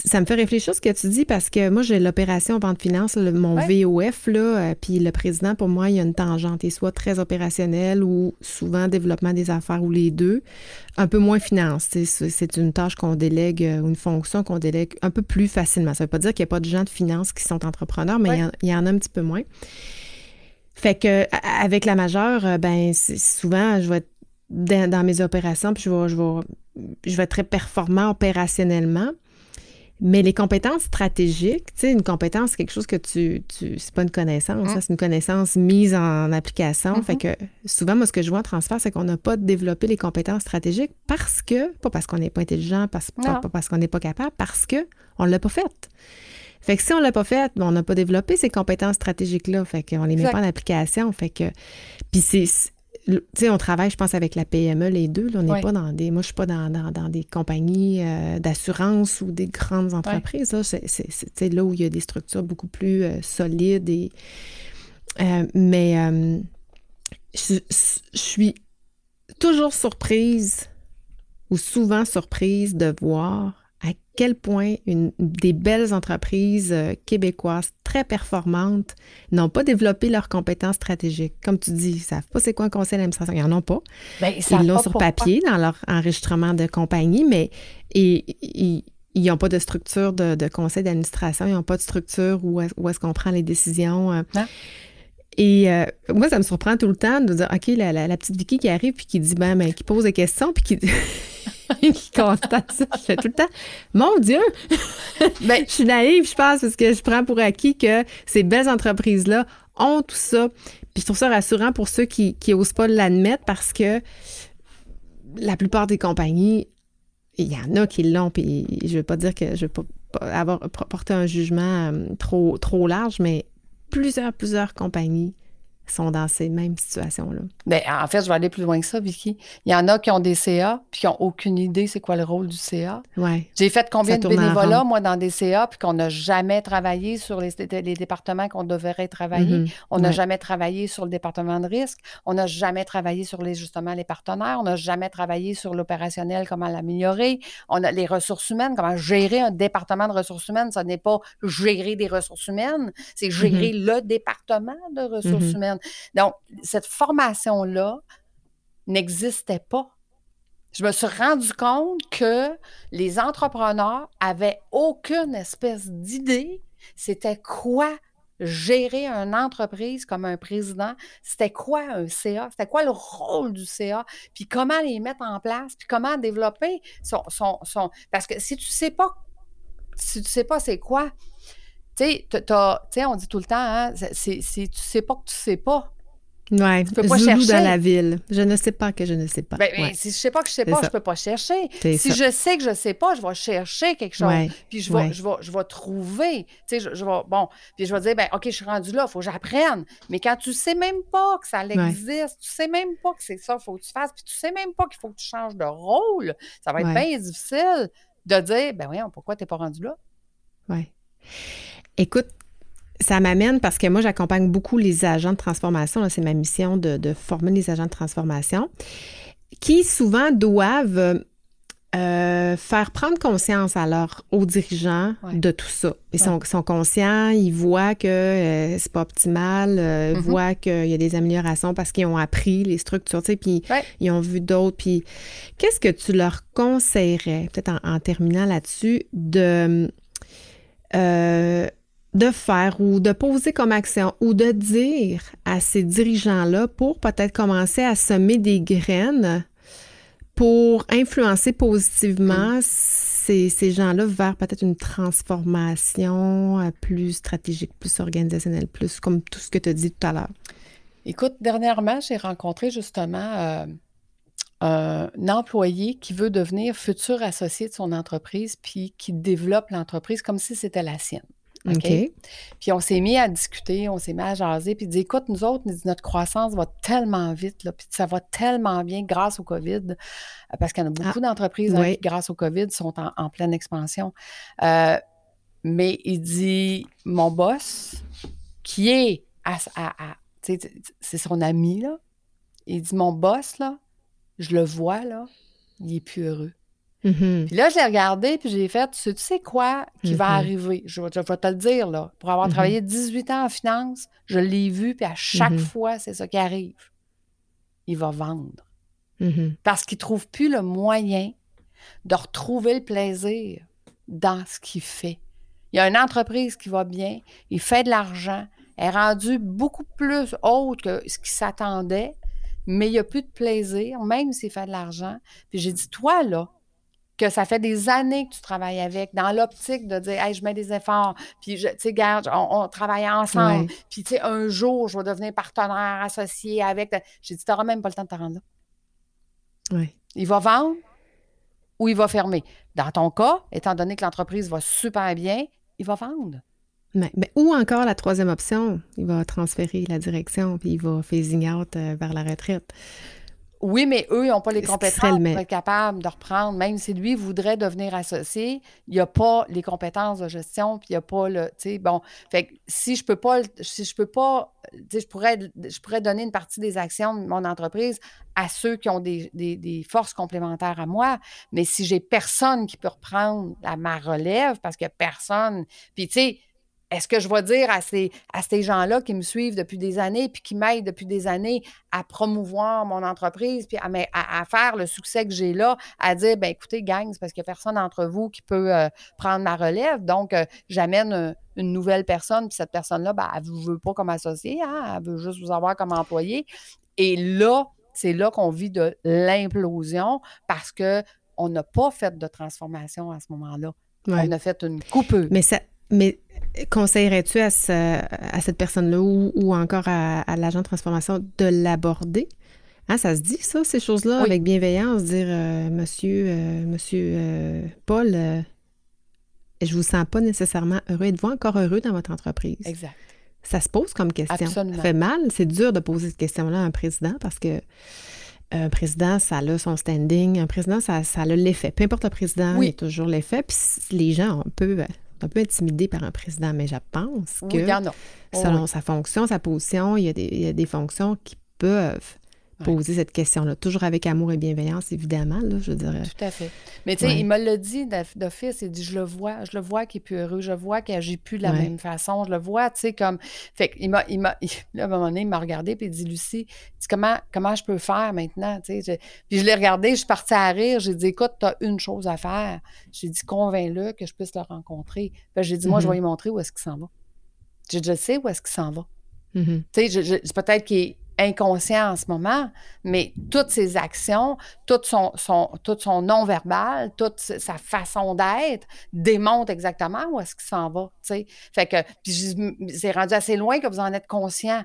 ça me fait réfléchir ce que tu dis parce que moi, j'ai l'opération vente finance, mon VOF, là, euh, puis le président, pour moi, il y a une tangente. Il soit très opérationnel ou souvent développement des affaires ou les deux. Un peu moins finance. C'est une tâche qu'on délègue euh, ou une fonction qu'on délègue un peu plus facilement. Ça ne veut pas dire qu'il n'y a pas de gens de finance qui sont entrepreneurs, mais il, y en, a un petit peu moins. Fait que avec la majeure, euh, ben souvent, je vais être dans, mes opérations, puis je vais, je, vais, je vais être très performant opérationnellement. Mais les compétences stratégiques, tu sais, une compétence, c'est quelque chose que tu. tu c'est pas une connaissance, mm. c'est une connaissance mise en application. Fait mm-hmm. que souvent, moi, ce que je vois en transfert, c'est qu'on n'a pas développé les compétences stratégiques parce que, pas parce qu'on n'est pas intelligent, pas, parce qu'on n'est pas capable, parce qu'on ne l'a pas fait. Fait que si on ne l'a pas fait, on n'a pas développé ces compétences stratégiques-là. Fait qu'on ne les met pas en application. Fait que. Puis c'est tu sais, on travaille, je pense, avec la PME, les deux. on n'est pas dans des. Moi, je ne suis pas dans, dans, des compagnies euh, d'assurance ou des grandes entreprises. C'est là où il y a des structures beaucoup plus euh, solides. Et, euh, mais je, suis toujours surprise ou souvent surprise de voir quel point une, des belles entreprises euh, québécoises très performantes n'ont pas développé leurs compétences stratégiques. Comme tu dis, ils ne savent pas c'est quoi un conseil d'administration. Ils n'en ont pas. Ben, ils l'ont sur papier dans leur enregistrement de compagnie, mais ils n'ont pas de structure de, conseil d'administration, ils n'ont pas de structure où, est-ce qu'on prend les décisions. Euh. Et euh, moi, ça me surprend tout le temps de dire, OK, la, petite Vicky qui arrive puis qui dit, ben, ben qui pose des questions puis qui... qui constate ça. Je fais tout le temps, mon Dieu! ben, je suis naïve, je pense, parce que je prends pour acquis que ces belles entreprises-là ont tout ça. Puis je trouve ça rassurant pour ceux qui n'osent pas l'admettre parce que la plupart des compagnies, il y en a qui l'ont, puis je ne veux pas dire que je ne veux pas avoir porté un jugement euh, trop, trop large, mais plusieurs, plusieurs compagnies sont dans ces mêmes situations-là. Bien, en fait, je vais aller plus loin que ça, Vicky. Il y en a qui ont des CA puis qui n'ont aucune idée c'est quoi le rôle du CA. Ouais. J'ai fait combien de bénévolats, moi, dans des CA, puis qu'on n'a jamais travaillé sur les, les départements qu'on devrait travailler? Mm-hmm. On n'a jamais travaillé sur le département de risque. On n'a jamais travaillé sur les, justement les partenaires. On n'a jamais travaillé sur l'opérationnel, comment l'améliorer. On a les ressources humaines, comment gérer un département de ressources humaines. Ce n'est pas gérer des ressources humaines, c'est gérer mm-hmm. le département de ressources mm-hmm. humaines. Donc, cette formation-là n'existait pas. Je me suis rendu compte que les entrepreneurs avaient aucune espèce d'idée. C'était quoi gérer une entreprise comme un président, c'était quoi un CA, c'était quoi le rôle du CA, puis comment les mettre en place, puis comment développer son... son, Parce que si tu ne sais pas, si tu sais pas c'est quoi, tu sais, on dit tout le temps, hein, si tu sais pas que tu sais pas, Oui, peux pas chercher. dans la ville. Je ne sais pas que je ne sais pas. Ben, ben Si je sais pas que je sais pas, je peux pas chercher. Si je sais que je sais pas, je vais chercher quelque chose. Puis je vais, je, vais, je vais trouver. Tu sais, je, vais, bon, puis je vais dire, ben OK, je suis rendu là, il faut que j'apprenne. Mais quand tu sais même pas que ça existe, tu sais même pas que c'est ça, il faut que tu fasses, puis tu sais même pas qu'il faut que tu changes de rôle, ça va être bien difficile de dire, ben voyons, pourquoi tu n'es pas rendu là? Oui. Écoute, ça m'amène parce que moi, j'accompagne beaucoup les agents de transformation. C'est ma mission de, former les agents de transformation qui souvent doivent euh, faire prendre conscience à leurs hauts dirigeants de tout ça. Ils sont, conscients, ils voient que euh, c'est pas optimal, euh, ils mm-hmm. voient qu'il y a des améliorations parce qu'ils ont appris les structures, tu sais, puis ils ont vu d'autres. Puis qu'est-ce que tu leur conseillerais, peut-être en, terminant là-dessus, de de faire ou de poser comme action ou de dire à ces dirigeants-là pour peut-être commencer à semer des graines pour influencer positivement ces, gens-là vers peut-être une transformation euh, plus stratégique, plus organisationnelle, plus comme tout ce que tu as dit tout à l'heure? Écoute, dernièrement, j'ai rencontré justement euh, un employé qui veut devenir futur associé de son entreprise puis qui développe l'entreprise comme si c'était la sienne. OK? Puis on s'est mis à discuter, on s'est mis à jaser, puis dit écoute, nous autres, notre croissance va tellement vite, là, puis ça va tellement bien grâce au COVID, euh, parce qu'il y en a ah, beaucoup d'entreprises hein, qui, grâce au COVID, sont en, pleine expansion. Euh, mais il dit mon boss, qui est à, c'est son ami, là, il dit mon boss, là, je le vois, là, il est plus heureux. Mm-hmm. Puis là, j'ai regardé, puis j'ai fait, tu sais quoi qui va mm-hmm. arriver? Je, vais te le dire, là. Pour avoir mm-hmm. travaillé 18 ans en finance, je l'ai vu, puis à chaque fois, c'est ça qui arrive. Il va vendre. Parce qu'il ne trouve plus le moyen de retrouver le plaisir dans ce qu'il fait. Il y a une entreprise qui va bien, il fait de l'argent, elle est rendue beaucoup plus haute que ce qu'il s'attendait, mais il n'y a plus de plaisir, même s'il fait de l'argent. Puis j'ai dit, toi, là, que ça fait des années que tu travailles avec, dans l'optique de dire, hey, je mets des efforts, puis, tu sais, garde, on, travaille ensemble, puis, tu sais, un jour, je vais devenir partenaire associé avec. J'ai dit, tu n'auras même pas le temps de te rendre là. Oui. Il va vendre ou il va fermer. Dans ton cas, étant donné que l'entreprise va super bien, il va vendre. Mais, ou encore la troisième option, il va transférer la direction, puis il va phasing out euh, vers la retraite. Oui, mais eux, ils n'ont pas les compétences pour être capables de reprendre. Même si lui voudrait devenir associé, il n'y a pas les compétences de gestion, puis il n'y a pas le. Tu sais, bon. Fait que si je peux pas, si je peux pas, tu sais, je pourrais, je pourrais donner une partie des actions de mon entreprise à ceux qui ont des, des forces complémentaires à moi. Mais si j'ai personne qui peut reprendre à ma relève, parce qu'il n'y a personne. Puis, tu sais, est-ce que je vais dire à ces, à ces gens-là qui me suivent depuis des années, puis qui m'aident depuis des années à promouvoir mon entreprise, puis à, faire le succès que j'ai là, à dire, ben écoutez, gang, c'est parce qu'il n'y a personne d'entre vous qui peut euh, prendre ma relève. Donc, euh, j'amène une nouvelle personne, puis cette personne-là, ben, elle ne veut pas comme associé, hein, elle veut juste vous avoir comme employé. Et là, c'est là qu'on vit de l'implosion parce qu'on n'a pas fait de transformation à ce moment-là. On a fait une coupe. Mais ça, mais conseillerais-tu à, cette personne-là ou, encore à, l'agent de transformation de l'aborder? Hein, ça se dit, ça, ces choses-là, avec bienveillance, dire euh, Monsieur, euh, monsieur euh, Paul, je vous sens pas nécessairement heureux. Êtes-vous encore heureux dans votre entreprise? Exact. Ça se pose comme question. Ça fait mal. C'est dur de poser cette question-là à un président parce que un président, ça a son standing. Un président, ça, ça a l'effet. Peu importe le président, il y a toujours l'effet. Puis les gens, on peut un peu intimidé par un président, mais je pense que selon sa fonction, sa position, il y, a des, il y a des fonctions qui peuvent poser cette question-là. Toujours avec amour et bienveillance, évidemment, là, je dirais. Tout à fait. Mais tu sais, il me l'a dit d'office, il dit, je le vois, je le vois qu'il est plus heureux, je vois qu'il agit plus de la même façon, je le vois, tu sais, comme... Fait qu'il m'a, il m'a, à un moment donné, il m'a regardé, puis il dit, Lucie, comment, comment je peux faire maintenant, tu sais. Puis je l'ai regardé, je suis partie à rire, j'ai dit, écoute, tu as une chose à faire. J'ai dit, convainc-le que je puisse le rencontrer. J'ai dit, moi, je vais mm-hmm. lui montrer où est-ce qu'il s'en va. Je, je sais où est-ce qu'il s'en va. Mm-hmm. Tu sais, peut-être qu'il inconscient en ce moment, mais toutes ses actions, tout son, non-verbal, toute sa façon d'être démontre exactement où est-ce qu'il s'en va. Que, c'est rendu assez loin que vous en êtes conscient.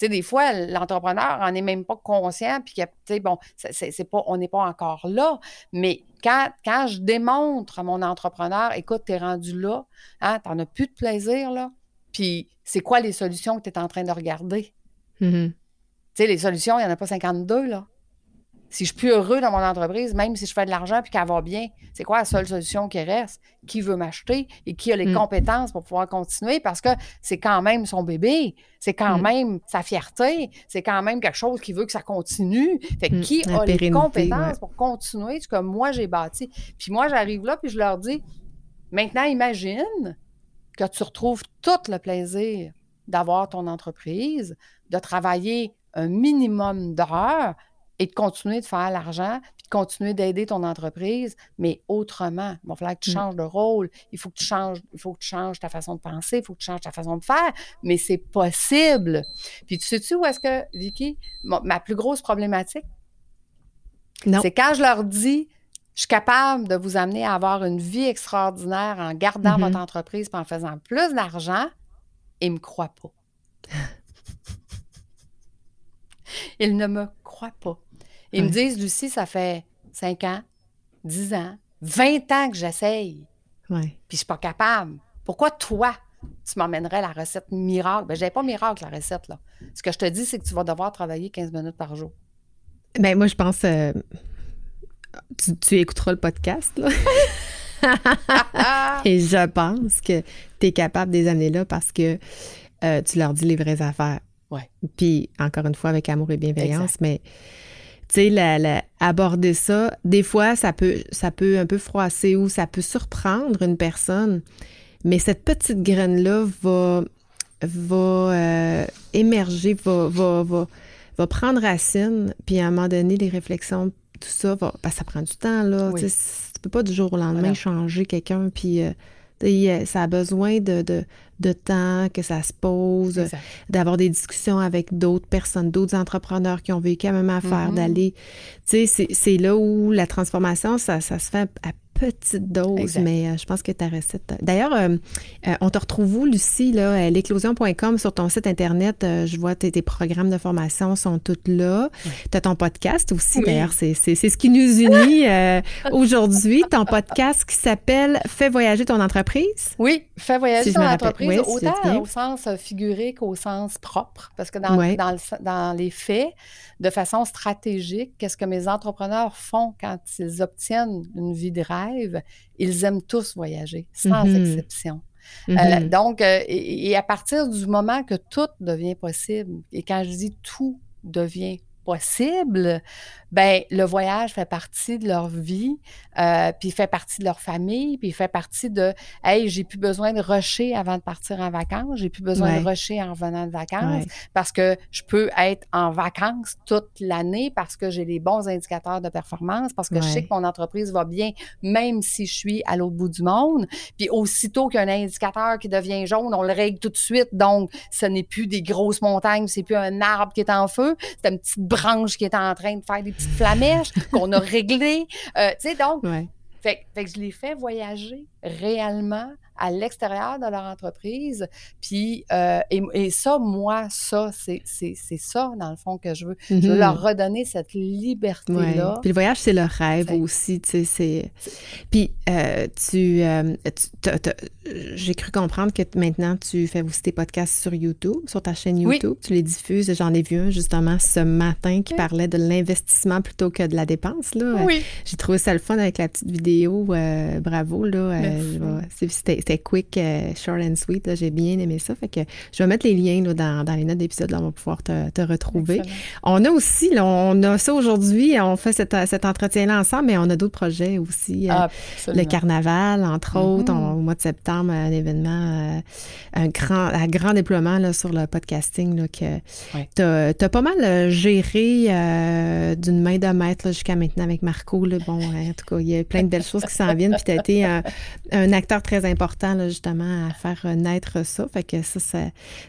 des fois, l'entrepreneur en est même pas conscient, puis bon, c'est on n'est pas encore là. Mais quand, quand je démontre à mon entrepreneur, écoute, tu es rendu là, hein, tu n'en as plus de plaisir, là, puis c'est quoi les solutions que tu es en train de regarder? Mm-hmm. Tu sais, les solutions, il n'y en a pas 52, là. Si je suis plus heureux dans mon entreprise, même si je fais de l'argent puis qu'elle va bien, c'est quoi la seule solution qui reste? Qui veut m'acheter et qui a les mm. compétences pour pouvoir continuer? Parce que c'est quand même son bébé, c'est quand mm. même sa fierté, c'est quand même quelque chose qui veut que ça continue. Fait que mm. qui a les compétences pour continuer ce que moi j'ai bâti? Puis moi, j'arrive là puis je leur dis, maintenant, imagine que tu retrouves tout le plaisir d'avoir ton entreprise, de travailler un minimum d'heures et de continuer de faire l'argent, puis de continuer d'aider ton entreprise, mais autrement. Il va falloir que tu mm. changes de rôle, il faut que tu changes, il faut que tu changes ta façon de penser, il faut que tu changes ta façon de faire, mais c'est possible. Puis tu sais-tu où est-ce que, Vicky, ma plus grosse problématique? C'est quand je leur dis, je suis capable de vous amener à avoir une vie extraordinaire en gardant votre mm-hmm. entreprise et en faisant plus d'argent, ils ne me croient pas. ils ne me croient pas. Ils me disent, Lucie, ça fait 5 ans, 10 ans, 20 ans que j'essaye. Puis je suis pas capable. Pourquoi toi, tu m'emmènerais la recette miracle? Ben, je pas miracle, la recette, là. Ce que je te dis, c'est que tu vas devoir travailler 15 minutes par jour. Ben, moi, je pense. Euh, tu, écouteras le podcast, là. Et je pense que tu es capable des années-là parce que euh, tu leur dis les vraies affaires. Ouais. Puis, encore une fois, avec amour et bienveillance, mais tu sais, aborder ça, des fois, ça peut, ça peut un peu froisser ou ça peut surprendre une personne, mais cette petite graine-là va, va euh, émerger, va, va, va, prendre racine, puis à un moment donné, les réflexions, tout ça, va, ben, ça prend du temps, là. Tu peux pas du jour au lendemain changer quelqu'un, puis... Euh, ça a besoin de, de, temps, que ça se pose, d'avoir des discussions avec d'autres personnes, d'autres entrepreneurs qui ont vécu la même affaire, mm-hmm. d'aller. Tu sais, c'est là où la transformation, ça, ça se fait à petite dose, mais euh, je pense que ta recette. D'ailleurs, euh, euh, on te retrouve où, Lucie, là, l'éclosion.com sur ton site Internet. je vois tes, tes programmes de formation sont tous là. Tu as ton podcast aussi, d'ailleurs, c'est ce qui nous unit aujourd'hui. Ton podcast qui s'appelle Fais voyager ton entreprise. Oui, Fais voyager ton entreprise, autant au sens figuré qu'au sens propre, parce que dans, dans, dans les faits, de façon stratégique, qu'est-ce que mes entrepreneurs font quand ils obtiennent une vie de rêve? Ils aiment tous voyager, sans mm-hmm. exception. Euh, mm-hmm. donc, euh, et, à partir du moment que tout devient possible, et quand je dis tout devient possible, ben le voyage fait partie de leur vie, euh, puis fait partie de leur famille, puis fait partie de hey, j'ai plus besoin de rusher avant de partir en vacances, j'ai plus besoin de rusher en revenant de vacances parce que je peux être en vacances toute l'année parce que j'ai les bons indicateurs de performance, parce que je sais que mon entreprise va bien même si je suis à l'autre bout du monde. Puis aussitôt qu'il y a un indicateur qui devient jaune, on le règle tout de suite. Donc, ce n'est plus des grosses montagnes, c'est plus un arbre qui est en feu, c'est une petite branche qui est en train de faire des petites flamèches qu'on a réglées. Euh, tu sais, donc, fait, fait, que je les fais voyager réellement à l'extérieur de leur entreprise. Puis, euh, et, ça, moi, ça, c'est ça, dans le fond, que je veux. Je veux leur redonner cette liberté-là. Puis le voyage, c'est leur rêve aussi, tu sais. Puis, euh, tu, euh, j'ai cru comprendre que maintenant, tu fais aussi tes podcasts sur YouTube, sur ta chaîne YouTube. Tu les diffuses. J'en ai vu un, justement, ce matin qui parlait de l'investissement plutôt que de la dépense, là. Oui. J'ai trouvé ça le fun avec la petite vidéo. bravo, là. C'était c'était quick, euh, short and sweet. J'ai bien aimé ça. Fait que je vais mettre les liens dans, les notes d'épisode. On va pouvoir te, retrouver. On a aussi, on a ça aujourd'hui. On fait cet, entretien-là ensemble, mais on a d'autres projets aussi. Euh, le carnaval, entre mm-hmm. autres, au mois de septembre, un événement, euh, un grand, un grand déploiement là, sur le podcasting là, que tu as, pas mal géré d'une main de maître jusqu'à maintenant avec Marco. Là. Bon, en tout cas, il y a plein de belles choses qui s'en viennent. Puis tu as été un acteur très important justement, à faire naître ça. Fait que ça,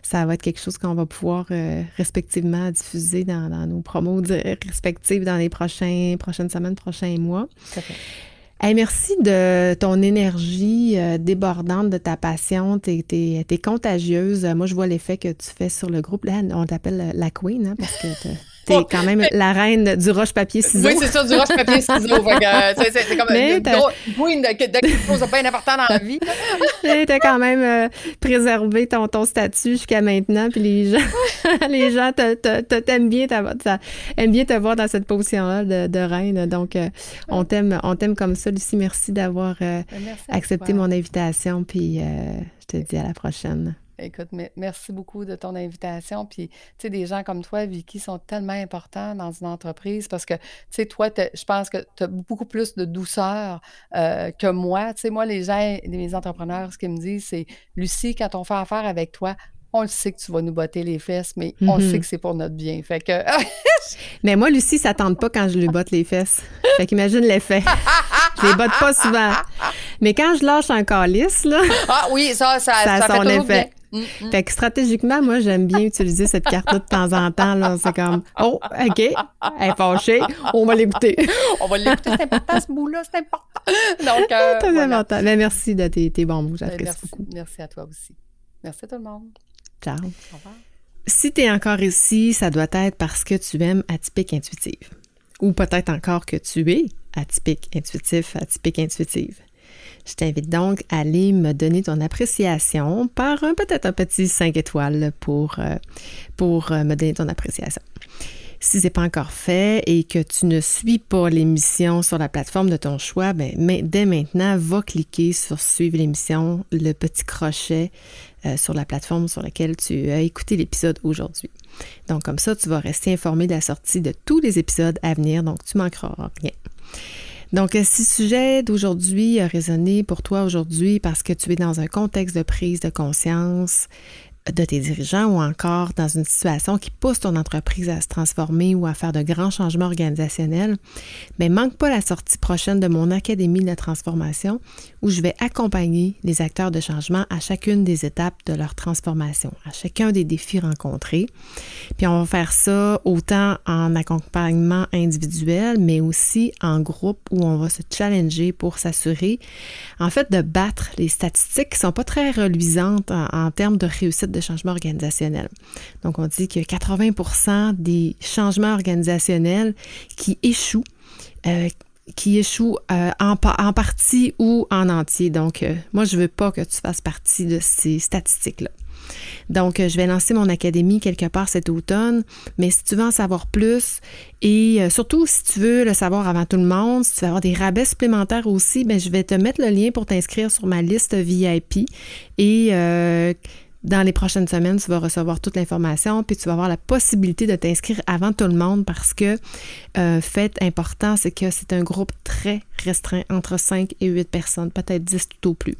ça, va être quelque chose qu'on va pouvoir euh, respectivement diffuser dans, nos promos respectives dans les prochains, prochaines semaines, prochains mois. merci de ton énergie euh, débordante, de ta passion. Tu es, contagieuse. Moi, je vois l'effet que tu fais sur le groupe. Là, on t'appelle la Queen, hein, parce que T'es quand même la reine du roche-papier-ciseaux. Oui, c'est ça, du roche-papier-ciseaux. c'est comme une queen de, quelque chose de bien important dans la vie. t'as quand même euh, préservé ton, ton statut jusqu'à maintenant, puis les gens, les gens t'aiment bien, aiment bien te voir dans cette position-là de, reine. Donc, euh, on t'aime on t'aime comme ça, Lucie. Merci d'avoir euh, ben, accepté mon invitation, puis je te dis à la prochaine. Écoute, merci beaucoup de ton invitation. Puis, tu sais, des gens comme toi, Vicky, sont tellement importants dans une entreprise parce que, tu sais, toi, je pense que tu as beaucoup plus de douceur euh, que moi. Tu sais, moi, les gens, les entrepreneurs, ce qu'ils me disent, c'est Lucie, quand on fait affaire avec toi, on le sait que tu vas nous botter les fesses, mais on mm-hmm. sait que c'est pour notre bien. Fait que. mais moi, Lucie, ça tente pas quand je lui botte les fesses. Fait qu'imagine l'effet. je les botte pas souvent. Mais quand je lâche un calice, là. Ah oui, ça, ça, ça, a son effet. Mm, mm. Fait que stratégiquement, moi, j'aime bien utiliser cette carte-là de temps en temps. Là. C'est comme, oh, OK, elle est fâchée, on va l'écouter. on va l'écouter, c'est important ce bout-là, c'est important. Donc, euh, Très important. Mais merci de tes, tes bons mots, ben, j'apprécie beaucoup. Merci à toi aussi. Merci à tout le monde. Ciao. Au revoir. Si tu es encore ici, ça doit être parce que tu aimes atypique intuitive. Ou peut-être encore que tu es atypique intuitif, atypique intuitive. Je t'invite donc à aller me donner ton appréciation par peut-être un petit 5 étoiles pour, euh, pour euh, me donner ton appréciation. Si ce n'est pas encore fait et que tu ne suis pas l'émission sur la plateforme de ton choix, ben, dès maintenant, va cliquer sur Suivre l'émission, le petit crochet euh, sur la plateforme sur laquelle tu as écouté l'épisode aujourd'hui. Donc, comme ça, tu vas rester informé de la sortie de tous les épisodes à venir, donc tu manqueras rien. Donc, euh, si le sujet d'aujourd'hui a résonné pour toi aujourd'hui parce que tu es dans un contexte de prise de conscience, de tes dirigeants ou encore dans une situation qui pousse ton entreprise à se transformer ou à faire de grands changements organisationnels, mais manque pas la sortie prochaine de mon Académie de la transformation où je vais accompagner les acteurs de changement à chacune des étapes de leur transformation, à chacun des défis rencontrés. Puis on va faire ça autant en accompagnement individuel, mais aussi en groupe où on va se challenger pour s'assurer, en fait, de battre les statistiques qui sont pas très reluisantes en, termes de réussite changement organisationnel. Donc, on dit que 80% des changements organisationnels qui échouent, euh, qui échouent euh, en, en, partie ou en entier. Donc, euh, moi, je ne veux pas que tu fasses partie de ces statistiques-là. Donc, je vais lancer mon académie quelque part cet automne, mais si tu veux en savoir plus et surtout si tu veux le savoir avant tout le monde, si tu veux avoir des rabais supplémentaires aussi, ben, je vais te mettre le lien pour t'inscrire sur ma liste VIP et dans les prochaines semaines, tu vas recevoir toute l'information, puis tu vas avoir la possibilité de t'inscrire avant tout le monde parce que, euh, fait important, c'est que c'est un groupe très restreint, entre 5 et 8 personnes, peut-être 10 tout au plus.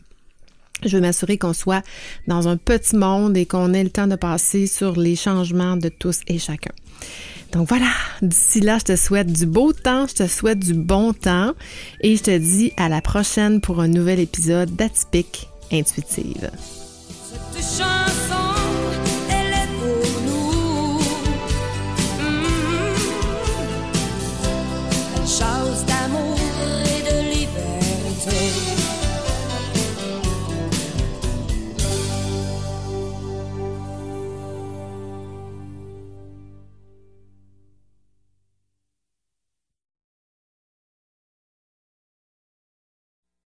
Je veux m'assurer qu'on soit dans un petit monde et qu'on ait le temps de passer sur les changements de tous et chacun. Donc voilà, d'ici là, je te souhaite du beau temps, je te souhaite du bon temps et je te dis à la prochaine pour un nouvel épisode d'Atypique Intuitive. Ces chansons